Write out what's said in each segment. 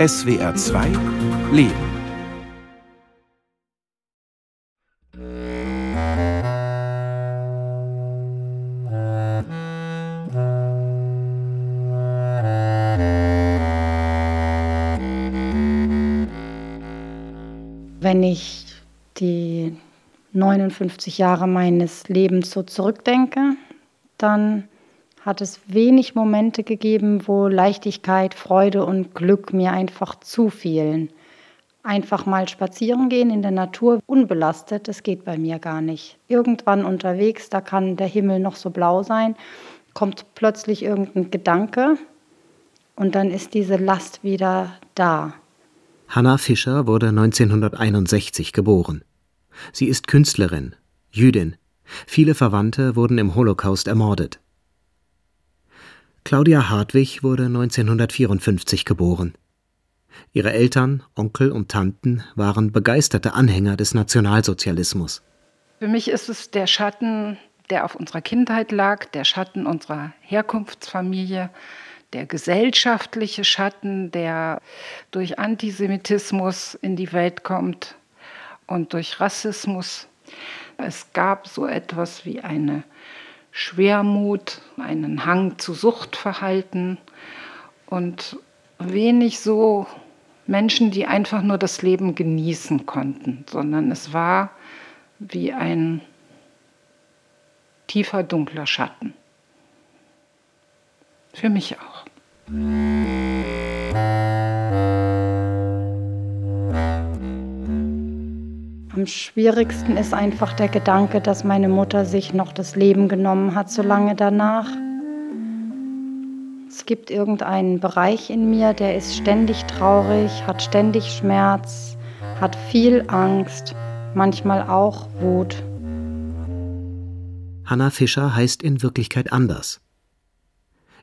SWR 2 Leben. Wenn ich die 59 Jahre meines Lebens so zurückdenke, dann hat es wenig Momente gegeben, wo Leichtigkeit, Freude und Glück mir einfach zufielen. Einfach mal spazieren gehen in der Natur, unbelastet, das geht bei mir gar nicht. Irgendwann unterwegs, da kann der Himmel noch so blau sein, kommt plötzlich irgendein Gedanke und dann ist diese Last wieder da. Hanna Fischer wurde 1961 geboren. Sie ist Künstlerin, Jüdin. Viele Verwandte wurden im Holocaust ermordet. Claudia Hartwig wurde 1954 geboren. Ihre Eltern, Onkel und Tanten waren begeisterte Anhänger des Nationalsozialismus. Für mich ist es der Schatten, der auf unserer Kindheit lag, der Schatten unserer Herkunftsfamilie, der gesellschaftliche Schatten, der durch Antisemitismus in die Welt kommt und durch Rassismus. Es gab so etwas wie eine Schwermut, einen Hang zu Suchtverhalten und wenig so Menschen, die einfach nur das Leben genießen konnten, sondern es war wie ein tiefer, dunkler Schatten. Für mich auch. Am schwierigsten ist einfach der Gedanke, dass meine Mutter sich noch das Leben genommen hat, so lange danach. Es gibt irgendeinen Bereich in mir, der ist ständig traurig, hat ständig Schmerz, hat viel Angst, manchmal auch Wut. Hanna Fischer heißt in Wirklichkeit anders.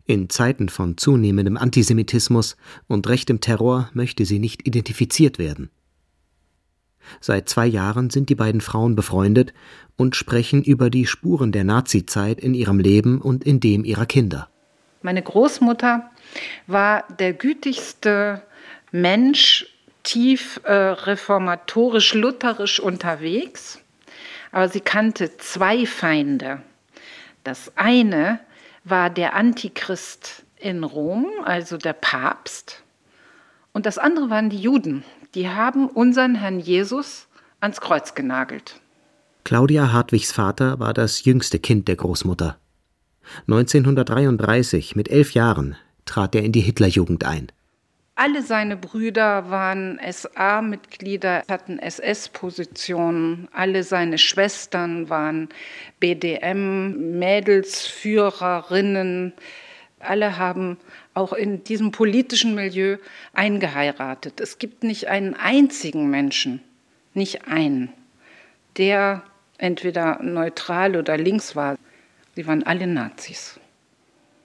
In Zeiten von zunehmendem Antisemitismus und rechtem Terror möchte sie nicht identifiziert werden. Seit zwei Jahren sind die beiden Frauen befreundet und sprechen über die Spuren der Nazizeit in ihrem Leben und in dem ihrer Kinder. Meine Großmutter war der gütigste Mensch, tief äh, reformatorisch-lutherisch unterwegs, aber sie kannte zwei Feinde. Das eine war der Antichrist in Rom, also der Papst, und das andere waren die Juden, die haben unseren Herrn Jesus ans Kreuz genagelt. Claudia Hartwigs Vater war das jüngste Kind der Großmutter. 1933, mit elf Jahren, trat er in die Hitlerjugend ein. Alle seine Brüder waren SA-Mitglieder, hatten SS-Positionen. Alle seine Schwestern waren BDM-Mädelsführerinnen. Alle haben auch in diesem politischen Milieu eingeheiratet. Es gibt nicht einen einzigen Menschen, nicht einen, der entweder neutral oder links war. Sie waren alle Nazis.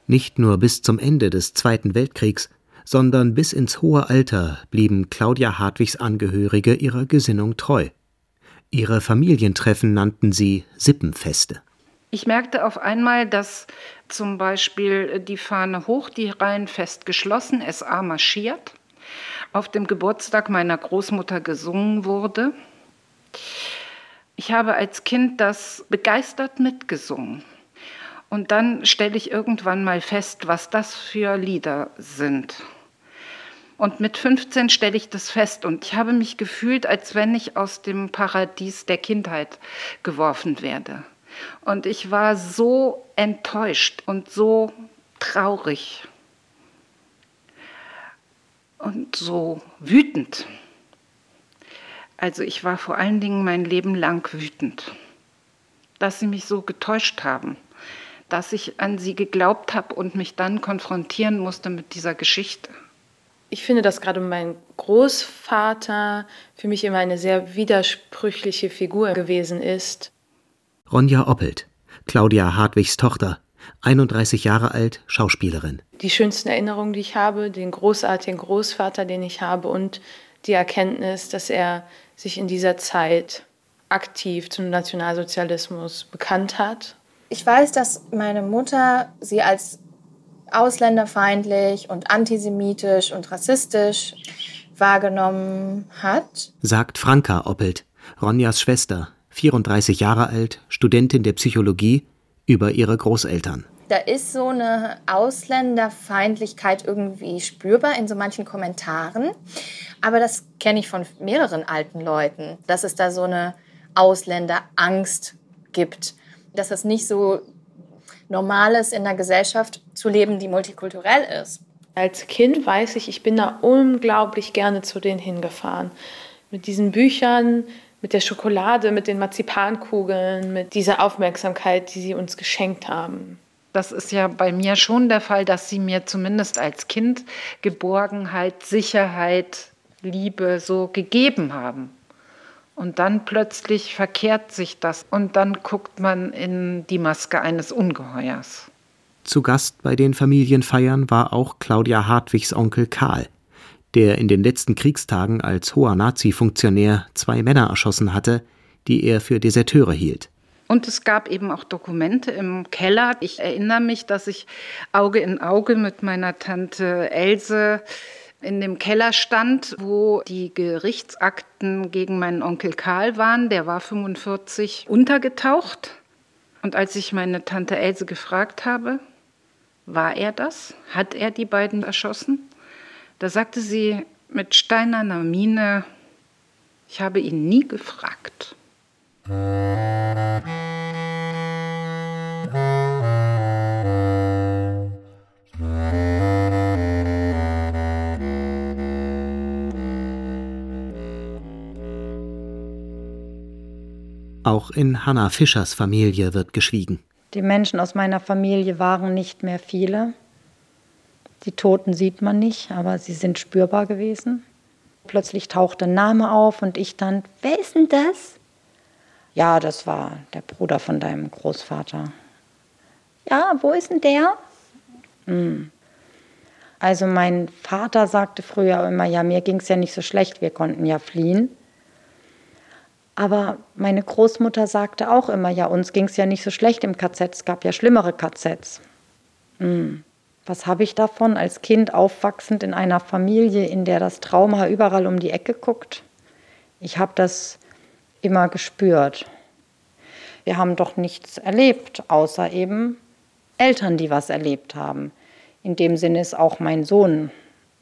Nicht nur bis zum Ende des Zweiten Weltkriegs, sondern bis ins hohe Alter blieben Claudia Hartwigs Angehörige ihrer Gesinnung treu. Ihre Familientreffen nannten sie Sippenfeste. Ich merkte auf einmal, dass zum Beispiel die Fahne hoch, die Reihen fest geschlossen, SA marschiert, auf dem Geburtstag meiner Großmutter gesungen wurde. Ich habe als Kind das begeistert mitgesungen. Und dann stelle ich irgendwann mal fest, was das für Lieder sind. Und mit 15 stelle ich das fest und ich habe mich gefühlt, als wenn ich aus dem Paradies der Kindheit geworfen werde. Und ich war so enttäuscht und so traurig und so wütend. Also ich war vor allen Dingen mein Leben lang wütend, dass sie mich so getäuscht haben, dass ich an sie geglaubt habe und mich dann konfrontieren musste mit dieser Geschichte. Ich finde, dass gerade mein Großvater für mich immer eine sehr widersprüchliche Figur gewesen ist. Ronja Oppelt, Claudia Hartwigs Tochter, 31 Jahre alt, Schauspielerin. Die schönsten Erinnerungen, die ich habe, den großartigen Großvater, den ich habe und die Erkenntnis, dass er sich in dieser Zeit aktiv zum Nationalsozialismus bekannt hat. Ich weiß, dass meine Mutter sie als ausländerfeindlich und antisemitisch und rassistisch wahrgenommen hat. Sagt Franka Oppelt, Ronjas Schwester, 34 Jahre alt, Studentin der Psychologie, über ihre Großeltern. Da ist so eine Ausländerfeindlichkeit irgendwie spürbar in so manchen Kommentaren. Aber das kenne ich von mehreren alten Leuten, dass es da so eine Ausländerangst gibt. Dass es nicht so normal ist, in einer Gesellschaft zu leben, die multikulturell ist. Als Kind weiß ich, ich bin da unglaublich gerne zu denen hingefahren. Mit diesen Büchern, mit der Schokolade, mit den Marzipankugeln, mit dieser Aufmerksamkeit, die sie uns geschenkt haben. Das ist ja bei mir schon der Fall, dass sie mir zumindest als Kind Geborgenheit, Sicherheit, Liebe so gegeben haben. Und dann plötzlich verkehrt sich das und dann guckt man in die Maske eines Ungeheuers. Zu Gast bei den Familienfeiern war auch Claudia Hartwigs Onkel Karl, der in den letzten Kriegstagen als hoher Nazi-Funktionär zwei Männer erschossen hatte, die er für Deserteure hielt. Und es gab eben auch Dokumente im Keller. Ich erinnere mich, dass ich Auge in Auge mit meiner Tante Else in dem Keller stand, wo die Gerichtsakten gegen meinen Onkel Karl waren. Der war 45 untergetaucht. Und als ich meine Tante Else gefragt habe, war er das? Hat er die beiden erschossen? Da sagte sie mit steinerner Miene, ich habe ihn nie gefragt. Auch in Hannah Fischers Familie wird geschwiegen. Die Menschen aus meiner Familie waren nicht mehr viele. Die Toten sieht man nicht, aber sie sind spürbar gewesen. Plötzlich tauchte ein Name auf und ich dann, wer ist denn das? Ja, das war der Bruder von deinem Großvater. Ja, wo ist denn der? Hm. Also mein Vater sagte früher immer, ja, mir ging es ja nicht so schlecht, wir konnten ja fliehen. Aber meine Großmutter sagte auch immer, ja, uns ging es ja nicht so schlecht im KZ, es gab ja schlimmere KZs. Hm. Was habe ich davon als Kind aufwachsend in einer Familie, in der das Trauma überall um die Ecke guckt? Ich habe das immer gespürt. Wir haben doch nichts erlebt, außer eben Eltern, die was erlebt haben. In dem Sinne ist auch mein Sohn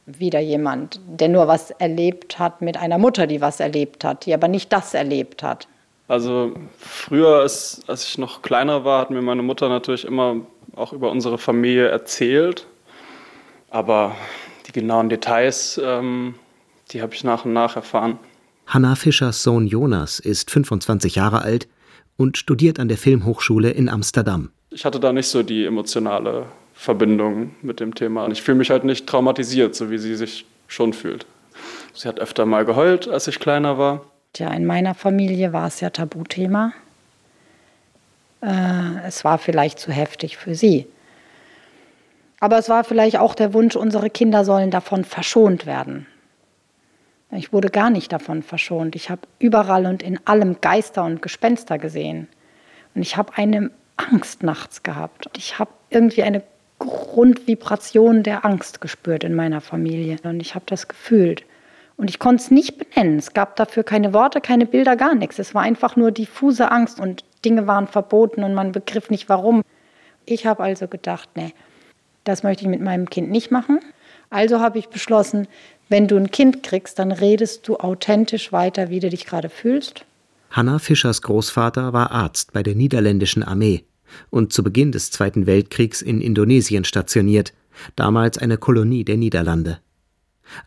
wieder jemand, der nur was erlebt hat mit einer Mutter, die was erlebt hat, die aber nicht das erlebt hat. Also früher, als, ich noch kleiner war, hat mir meine Mutter natürlich immer auch über unsere Familie erzählt. Aber die genauen Details, ähm, die habe ich nach und nach erfahren. Hanna Fischers Sohn Jonas ist 25 Jahre alt und studiert an der Filmhochschule in Amsterdam. Ich hatte da nicht so die emotionale Verbindung mit dem Thema. Ich fühle mich halt nicht traumatisiert, so wie sie sich schon fühlt. Sie hat öfter mal geheult, als ich kleiner war. Tja, in meiner Familie war es ja Tabuthema. Äh, es war vielleicht zu heftig für sie. Aber es war vielleicht auch der Wunsch, unsere Kinder sollen davon verschont werden. Ich wurde gar nicht davon verschont. Ich habe überall und in allem Geister und Gespenster gesehen. Und ich habe eine Angst nachts gehabt. Ich habe irgendwie eine Grundvibration der Angst gespürt in meiner Familie. Und ich habe das gefühlt. Und ich konnte es nicht benennen. Es gab dafür keine Worte, keine Bilder, gar nichts. Es war einfach nur diffuse Angst und Dinge waren verboten und man begriff nicht warum. Ich habe also gedacht, nee, das möchte ich mit meinem Kind nicht machen. Also habe ich beschlossen, wenn du ein Kind kriegst, dann redest du authentisch weiter, wie du dich gerade fühlst. Hanna Fischers Großvater war Arzt bei der niederländischen Armee und zu Beginn des Zweiten Weltkriegs in Indonesien stationiert, damals eine Kolonie der Niederlande.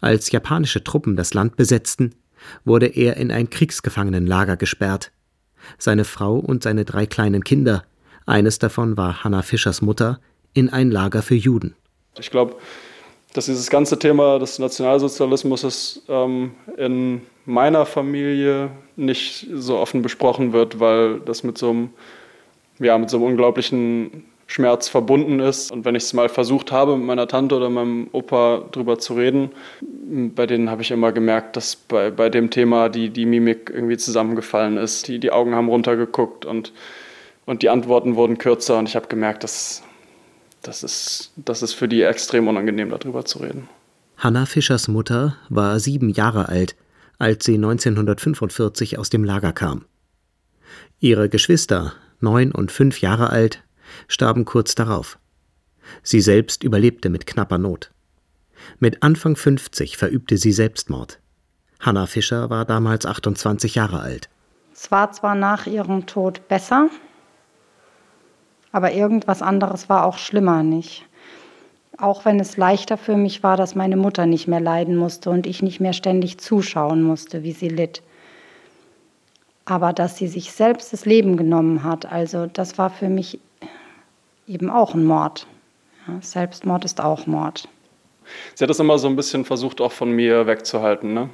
Als japanische Truppen das Land besetzten, wurde er in ein Kriegsgefangenenlager gesperrt. Seine Frau und seine drei kleinen Kinder, eines davon war Hannah Fischers Mutter, in ein Lager für Juden. Ich glaube, dass dieses ganze Thema des Nationalsozialismus ähm, in meiner Familie nicht so offen besprochen wird, weil das mit so einem, ja, mit so einem unglaublichen Schmerz verbunden ist. Und wenn ich es mal versucht habe, mit meiner Tante oder meinem Opa drüber zu reden, bei denen habe ich immer gemerkt, dass bei, bei dem Thema die, die Mimik irgendwie zusammengefallen ist. Die, die Augen haben runtergeguckt und, und die Antworten wurden kürzer. Und ich habe gemerkt, dass das ist, das ist für die extrem unangenehm, darüber zu reden. Hanna Fischers Mutter war sieben Jahre alt, als sie 1945 aus dem Lager kam. Ihre Geschwister, neun und fünf Jahre alt, starben kurz darauf. Sie selbst überlebte mit knapper Not. Mit Anfang 50 verübte sie Selbstmord. Hanna Fischer war damals 28 Jahre alt. Es war zwar nach ihrem Tod besser, aber irgendwas anderes war auch schlimmer nicht. Auch wenn es leichter für mich war, dass meine Mutter nicht mehr leiden musste und ich nicht mehr ständig zuschauen musste, wie sie litt. Aber dass sie sich selbst das Leben genommen hat, also das war für mich eben auch ein Mord. Ja, Selbstmord ist auch Mord. Sie hat das immer so ein bisschen versucht, auch von mir wegzuhalten. Ne?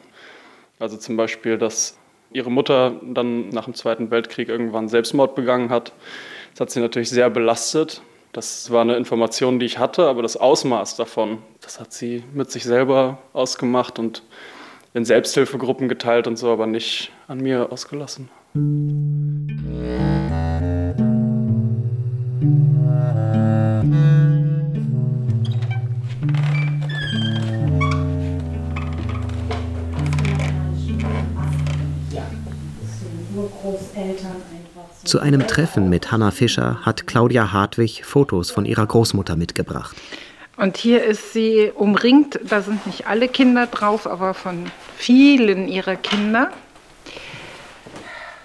Also zum Beispiel, dass ihre Mutter dann nach dem Zweiten Weltkrieg irgendwann Selbstmord begangen hat. Das hat sie natürlich sehr belastet. Das war eine Information, die ich hatte, aber das Ausmaß davon, das hat sie mit sich selber ausgemacht und in Selbsthilfegruppen geteilt und so, aber nicht an mir ausgelassen. Zu einem Treffen mit Hanna Fischer hat Claudia Hartwig Fotos von ihrer Großmutter mitgebracht. Und hier ist sie umringt, da sind nicht alle Kinder drauf, aber von vielen ihrer Kinder,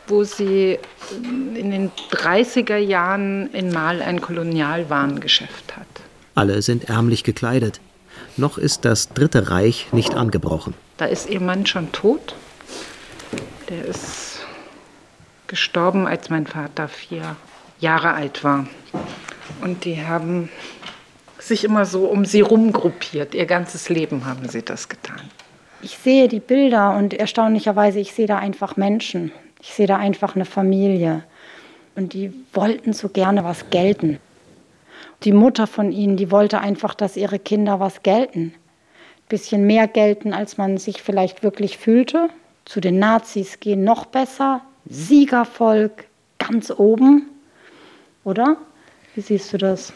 wo sie in den 30er Jahren in Mal ein Kolonialwarengeschäft hat. Alle sind ärmlich gekleidet. Noch ist das Dritte Reich nicht angebrochen. Da ist ihr Mann schon tot. Der ist gestorben, als mein Vater vier Jahre alt war. Und die haben sich immer so um sie rumgruppiert. Ihr ganzes Leben haben sie das getan. Ich sehe die Bilder und erstaunlicherweise, ich sehe da einfach Menschen. Ich sehe da einfach eine Familie. Und die wollten so gerne was gelten. Die Mutter von ihnen, die wollte einfach, dass ihre Kinder was gelten. Ein bisschen mehr gelten, als man sich vielleicht wirklich fühlte. Zu den Nazis gehen noch besser. Siegervolk ganz oben, oder? Wie siehst du das?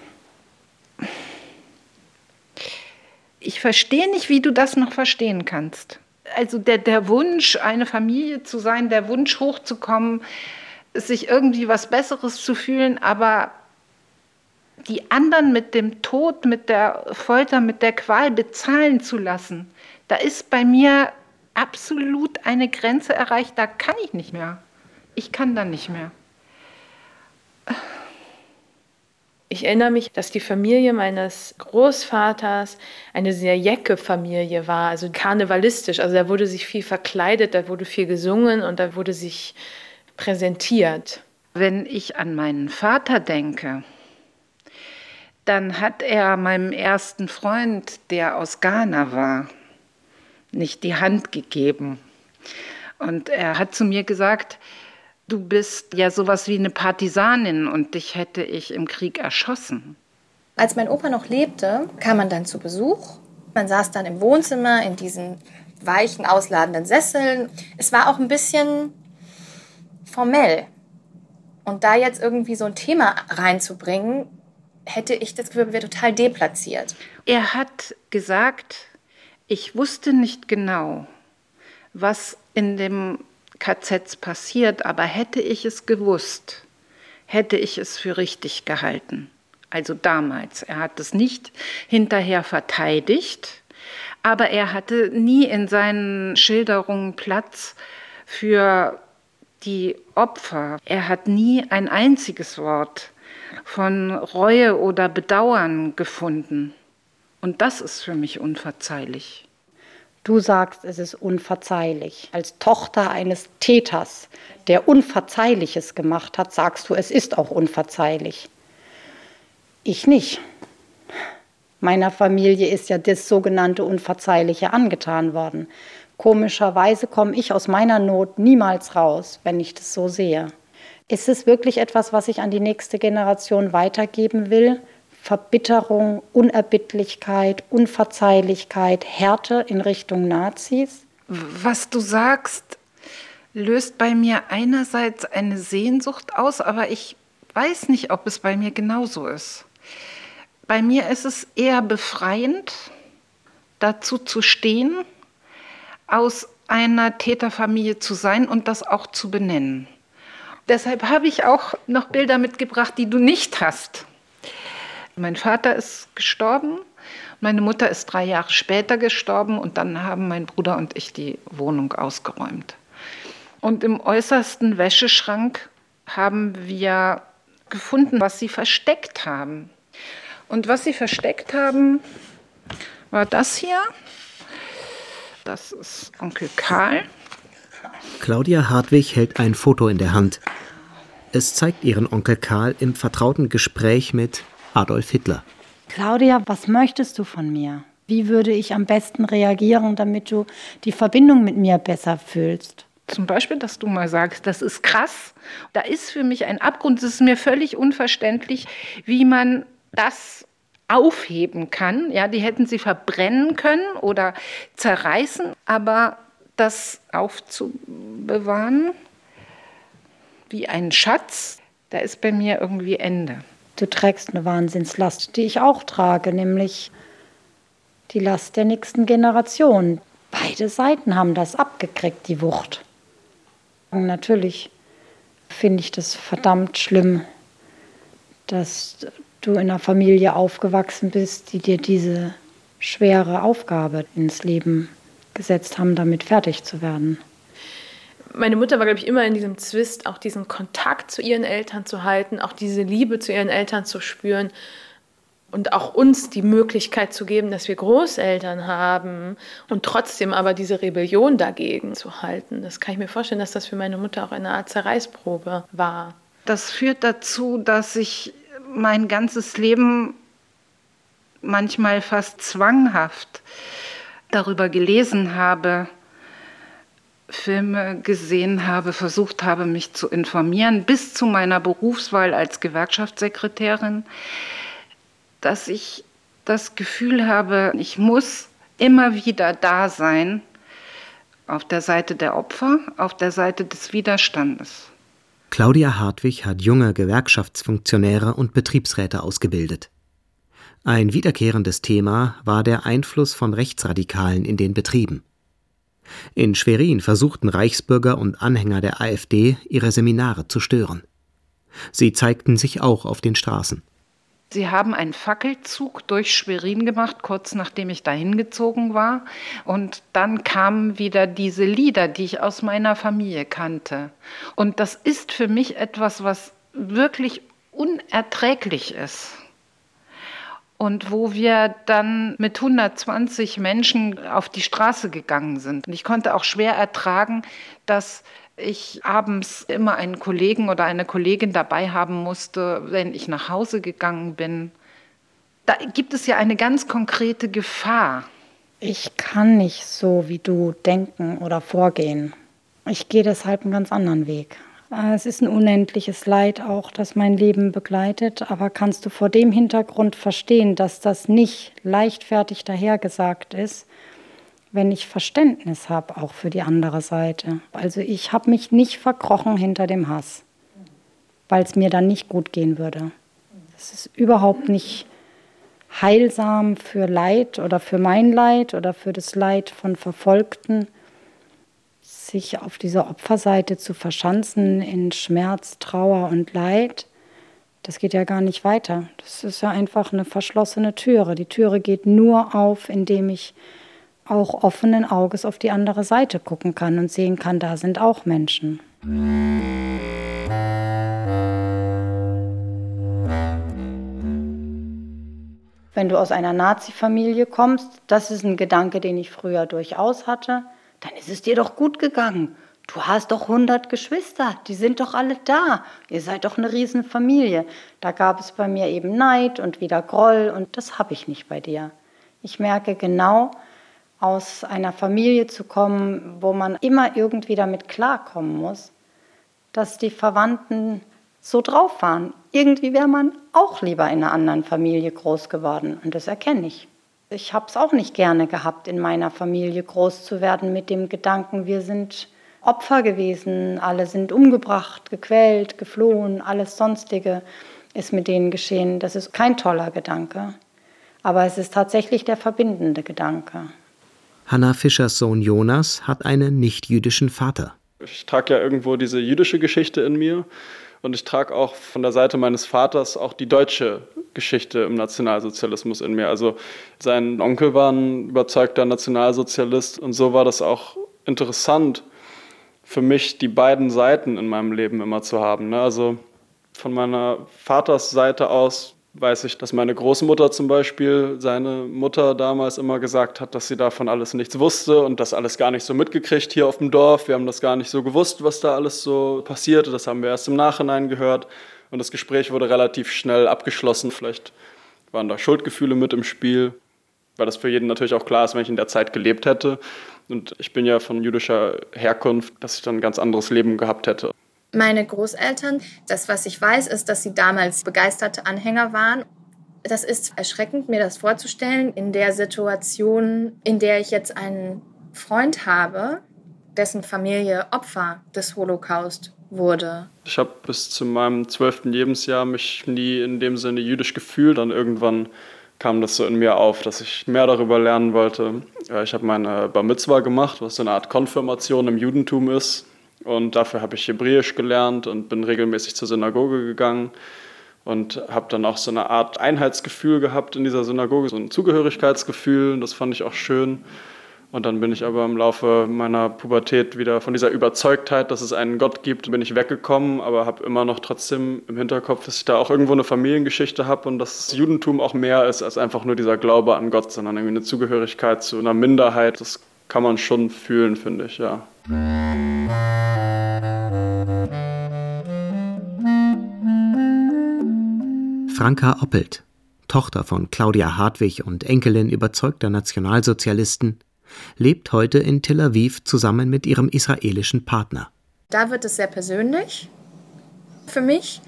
Ich verstehe nicht, wie du das noch verstehen kannst. Also der, der Wunsch, eine Familie zu sein, der Wunsch hochzukommen, sich irgendwie was Besseres zu fühlen, aber die anderen mit dem Tod, mit der Folter, mit der Qual bezahlen zu lassen, da ist bei mir absolut eine Grenze erreicht, da kann ich nicht mehr. Ich kann dann nicht mehr. Ich erinnere mich, dass die Familie meines Großvaters eine sehr jecke Familie war, also karnevalistisch. Also da wurde sich viel verkleidet, da wurde viel gesungen und da wurde sich präsentiert. Wenn ich an meinen Vater denke, dann hat er meinem ersten Freund, der aus Ghana war, nicht die Hand gegeben. Und er hat zu mir gesagt, du bist ja sowas wie eine Partisanin und dich hätte ich im Krieg erschossen. Als mein Opa noch lebte, kam man dann zu Besuch. Man saß dann im Wohnzimmer in diesen weichen, ausladenden Sesseln. Es war auch ein bisschen formell. Und da jetzt irgendwie so ein Thema reinzubringen, hätte ich das Gefühl, wäre total deplatziert. Er hat gesagt, ich wusste nicht genau, was in dem KZs passiert, aber hätte ich es gewusst, hätte ich es für richtig gehalten. Also damals. Er hat es nicht hinterher verteidigt, aber er hatte nie in seinen Schilderungen Platz für die Opfer. Er hat nie ein einziges Wort von Reue oder Bedauern gefunden. Und das ist für mich unverzeihlich. Du sagst, es ist unverzeihlich. Als Tochter eines Täters, der Unverzeihliches gemacht hat, sagst du, es ist auch unverzeihlich. Ich nicht. Meiner Familie ist ja das sogenannte Unverzeihliche angetan worden. Komischerweise komme ich aus meiner Not niemals raus, wenn ich das so sehe. Ist es wirklich etwas, was ich an die nächste Generation weitergeben will? Verbitterung, Unerbittlichkeit, Unverzeihlichkeit, Härte in Richtung Nazis? Was du sagst, löst bei mir einerseits eine Sehnsucht aus, aber ich weiß nicht, ob es bei mir genauso ist. Bei mir ist es eher befreiend, dazu zu stehen, aus einer Täterfamilie zu sein und das auch zu benennen. Deshalb habe ich auch noch Bilder mitgebracht, die du nicht hast. Mein Vater ist gestorben, meine Mutter ist drei Jahre später gestorben und dann haben mein Bruder und ich die Wohnung ausgeräumt. Und im äußersten Wäscheschrank haben wir gefunden, was sie versteckt haben. Und was sie versteckt haben, war das hier. Das ist Onkel Karl. Claudia Hartwig hält ein Foto in der Hand. Es zeigt ihren Onkel Karl im vertrauten Gespräch mit Adolf Hitler. Claudia, was möchtest du von mir? Wie würde ich am besten reagieren, damit du die Verbindung mit mir besser fühlst? Zum Beispiel, dass du mal sagst, das ist krass. Da ist für mich ein Abgrund. Es ist mir völlig unverständlich, wie man das aufheben kann. Ja, die hätten sie verbrennen können oder zerreißen, aber das aufzubewahren wie ein Schatz, da ist bei mir irgendwie Ende. Du trägst eine Wahnsinnslast, die ich auch trage, nämlich die Last der nächsten Generation. Beide Seiten haben das abgekriegt, die Wucht. Und natürlich finde ich das verdammt schlimm, dass du in einer Familie aufgewachsen bist, die dir diese schwere Aufgabe ins Leben gesetzt haben, damit fertig zu werden. Meine Mutter war, glaube ich, immer in diesem Zwist, auch diesen Kontakt zu ihren Eltern zu halten, auch diese Liebe zu ihren Eltern zu spüren und auch uns die Möglichkeit zu geben, dass wir Großeltern haben und trotzdem aber diese Rebellion dagegen zu halten. Das kann ich mir vorstellen, dass das für meine Mutter auch eine Art Zerreißprobe war. Das führt dazu, dass ich mein ganzes Leben manchmal fast zwanghaft darüber gelesen habe, Filme gesehen habe, versucht habe, mich zu informieren, bis zu meiner Berufswahl als Gewerkschaftssekretärin dass ich das Gefühl habe, ich muss immer wieder da sein, auf der Seite der Opfer, auf der Seite des Widerstandes. Claudia Hartwig hat junge Gewerkschaftsfunktionäre und Betriebsräte ausgebildet. Ein wiederkehrendes Thema war der Einfluss von Rechtsradikalen in den Betrieben. In Schwerin versuchten Reichsbürger und Anhänger der AfD ihre Seminare zu stören. Sie zeigten sich auch auf den Straßen. Sie haben einen Fackelzug durch Schwerin gemacht, kurz nachdem ich dahin gezogen war. Und dann kamen wieder diese Lieder, die ich aus meiner Familie kannte. Und das ist für mich etwas, was wirklich unerträglich ist. Und wo wir dann mit 120 Menschen auf die Straße gegangen sind. Und ich konnte auch schwer ertragen, dass ich abends immer einen Kollegen oder eine Kollegin dabei haben musste, wenn ich nach Hause gegangen bin. Da gibt es ja eine ganz konkrete Gefahr. Ich kann nicht so wie du denken oder vorgehen. Ich gehe deshalb einen ganz anderen Weg. Es ist ein unendliches Leid auch, das mein Leben begleitet, aber kannst du vor dem Hintergrund verstehen, dass das nicht leichtfertig dahergesagt ist, wenn ich Verständnis habe, auch für die andere Seite. Also ich habe mich nicht verkrochen hinter dem Hass, weil es mir dann nicht gut gehen würde. Es ist überhaupt nicht heilsam für Leid oder für mein Leid oder für das Leid von Verfolgten, sich auf dieser Opferseite zu verschanzen in Schmerz, Trauer und Leid. Das geht ja gar nicht weiter. Das ist ja einfach eine verschlossene Türe. Die Türe geht nur auf, indem ich auch offenen Auges auf die andere Seite gucken kann und sehen kann, da sind auch Menschen. Wenn du aus einer Nazi-Familie kommst, das ist ein Gedanke, den ich früher durchaus hatte, dann ist es dir doch gut gegangen. Du hast doch 100 Geschwister, die sind doch alle da. Ihr seid doch eine Riesenfamilie. Da gab es bei mir eben Neid und wieder Groll und das habe ich nicht bei dir. Ich merke genau, aus einer Familie zu kommen, wo man immer irgendwie damit klarkommen muss, dass die Verwandten so drauf waren. Irgendwie wäre man auch lieber in einer anderen Familie groß geworden und das erkenne ich. Ich habe es auch nicht gerne gehabt, in meiner Familie groß zu werden mit dem Gedanken, wir sind Opfer gewesen, alle sind umgebracht, gequält, geflohen, alles sonstige ist mit denen geschehen. Das ist kein toller Gedanke. Aber es ist tatsächlich der verbindende Gedanke. Hannah Fischers Sohn Jonas hat einen nicht-jüdischen Vater. Ich trage ja irgendwo diese jüdische Geschichte in mir und ich trage auch von der Seite meines Vaters auch die deutsche Geschichte im Nationalsozialismus in mir. Also sein Onkel war ein überzeugter Nationalsozialist und so war das auch interessant für mich, die beiden Seiten in meinem Leben immer zu haben. Ne? Also von meiner Vaters Seite aus weiß ich, dass meine Großmutter zum Beispiel seine Mutter damals immer gesagt hat, dass sie davon alles nichts wusste und das alles gar nicht so mitgekriegt hier auf dem Dorf. Wir haben das gar nicht so gewusst, was da alles so passierte. Das haben wir erst im Nachhinein gehört. Und das Gespräch wurde relativ schnell abgeschlossen. Vielleicht waren da Schuldgefühle mit im Spiel, weil das für jeden natürlich auch klar ist, wenn ich in der Zeit gelebt hätte. Und ich bin ja von jüdischer Herkunft, dass ich dann ein ganz anderes Leben gehabt hätte. Meine Großeltern, das, was ich weiß, ist, dass sie damals begeisterte Anhänger waren. Das ist erschreckend, mir das vorzustellen, in der Situation, in der ich jetzt einen Freund habe, dessen Familie Opfer des Holocaust wurde. Ich habe bis zu meinem zwölften Lebensjahr mich nie in dem Sinne jüdisch gefühlt. Dann irgendwann kam das so in mir auf, dass ich mehr darüber lernen wollte. Ich habe meine Bar Mitzwa gemacht, was so eine Art Konfirmation im Judentum ist. Und dafür habe ich Hebräisch gelernt und bin regelmäßig zur Synagoge gegangen und habe dann auch so eine Art Einheitsgefühl gehabt in dieser Synagoge, so ein Zugehörigkeitsgefühl. Und das fand ich auch schön. Und dann bin ich aber im Laufe meiner Pubertät wieder von dieser Überzeugtheit, dass es einen Gott gibt, bin ich weggekommen, aber habe immer noch trotzdem im Hinterkopf, dass ich da auch irgendwo eine Familiengeschichte habe und dass das Judentum auch mehr ist als einfach nur dieser Glaube an Gott, sondern irgendwie eine Zugehörigkeit zu einer Minderheit. Das kann man schon fühlen, finde ich, ja. Franka Oppelt, Tochter von Claudia Hartwig und Enkelin überzeugter Nationalsozialisten, lebt heute in Tel Aviv zusammen mit ihrem israelischen Partner. Da wird es sehr persönlich für mich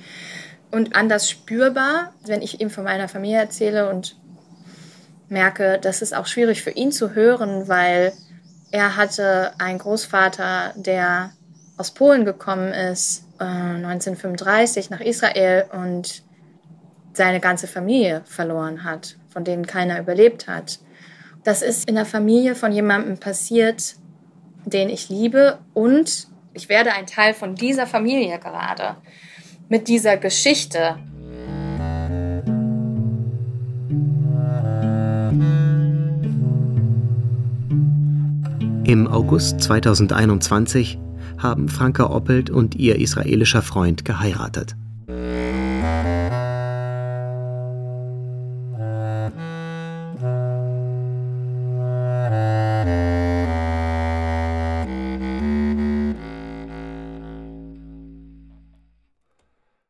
und anders spürbar, wenn ich ihm von meiner Familie erzähle und merke, das ist auch schwierig für ihn zu hören, weil er hatte einen Großvater, der aus Polen gekommen ist, äh, 1935 nach Israel und seine ganze Familie verloren hat, von denen keiner überlebt hat. Das ist in der Familie von jemandem passiert, den ich liebe und ich werde ein Teil von dieser Familie gerade. Mit dieser Geschichte. Im August 2021 haben Franka Oppelt und ihr israelischer Freund geheiratet.